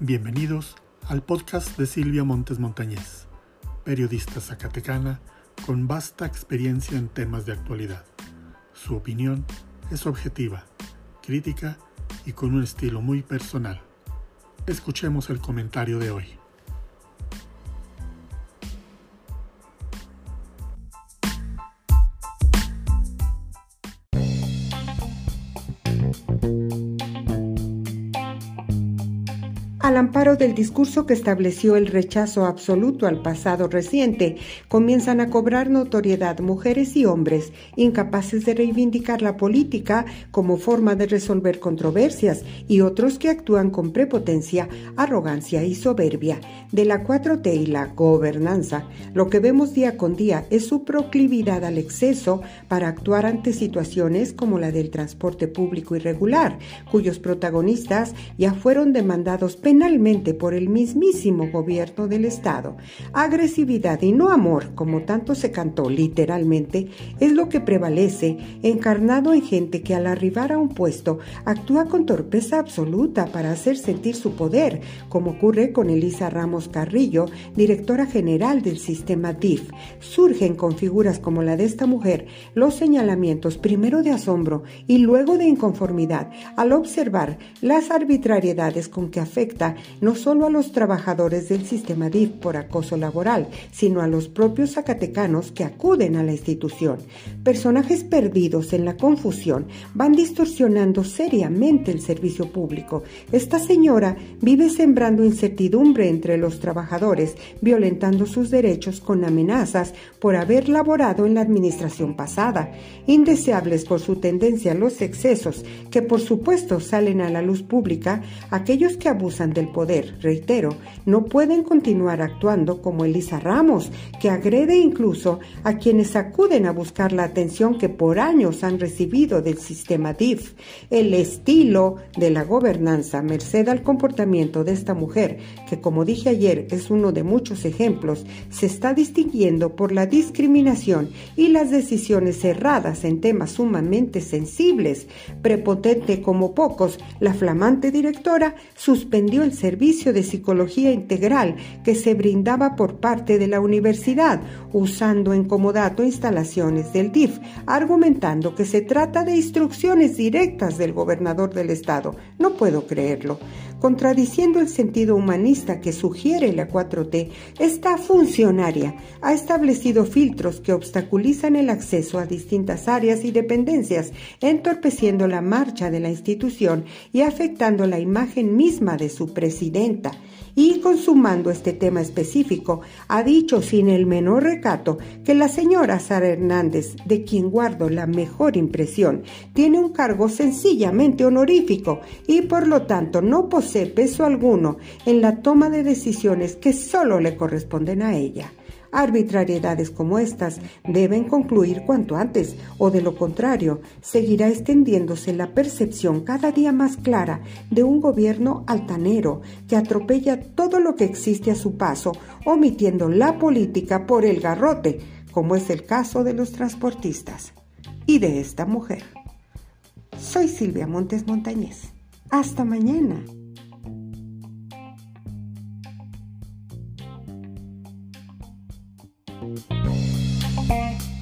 Bienvenidos al podcast de Silvia Montes Montañez, periodista zacatecana con vasta experiencia en temas de actualidad. Su opinión es objetiva, crítica y con un estilo muy personal. Escuchemos el comentario de hoy. Al amparo del discurso que estableció el rechazo absoluto al pasado reciente, comienzan a cobrar notoriedad mujeres y hombres incapaces de reivindicar la política como forma de resolver controversias y otros que actúan con prepotencia, arrogancia y soberbia. De la 4T y la gobernanza, lo que vemos día con día es su proclividad al exceso para actuar ante situaciones como la del transporte público irregular, cuyos protagonistas ya fueron demandados por el mismísimo gobierno del Estado. Agresividad y no amor, como tanto se cantó literalmente, es lo que prevalece, encarnado en gente que al arribar a un puesto actúa con torpeza absoluta para hacer sentir su poder, como ocurre con Elisa Ramos Carrillo, directora general del sistema DIF. Surgen con figuras como la de esta mujer los señalamientos primero de asombro y luego de inconformidad al observar las arbitrariedades con que no solo a los trabajadores del sistema DIF por acoso laboral, sino a los propios zacatecanos que acuden a la institución. Personajes perdidos en la confusión van distorsionando seriamente el servicio público. Esta señora vive sembrando incertidumbre entre los trabajadores, violentando sus derechos con amenazas por haber laborado en la administración pasada, indeseables por su tendencia a los excesos, que por supuesto salen a la luz pública, aquellos que abusan del poder, reitero, no pueden continuar actuando como Elisa Ramos, que agrede incluso a quienes acuden a buscar la atención que por años han recibido del sistema DIF. El estilo de la gobernanza, merced al comportamiento de esta mujer, que como dije ayer es uno de muchos ejemplos, se está distinguiendo por la discriminación y las decisiones cerradas en temas sumamente sensibles. Prepotente como pocos, la flamante directora suspendió el servicio de psicología integral que se brindaba por parte de la universidad, usando en comodato instalaciones del DIF, argumentando que se trata de instrucciones directas del gobernador del estado. No puedo creerlo. Contradiciendo el sentido humanista que sugiere la 4T, esta funcionaria ha establecido filtros que obstaculizan el acceso a distintas áreas y dependencias, entorpeciendo la marcha de la institución y afectando la imagen misma de su presidenta. Y consumando este tema específico, ha dicho sin el menor recato que la señora Sara Hernández, de quien guardo la mejor impresión, tiene un cargo sencillamente honorífico y por lo tanto no posee peso alguno en la toma de decisiones que solo le corresponden a ella. Arbitrariedades como estas deben concluir cuanto antes, o de lo contrario, seguirá extendiéndose la percepción cada día más clara de un gobierno altanero que atropella todo lo que existe a su paso, omitiendo la política por el garrote, como es el caso de los transportistas y de esta mujer. Soy Silvia Montes Montañez. Hasta mañana. Música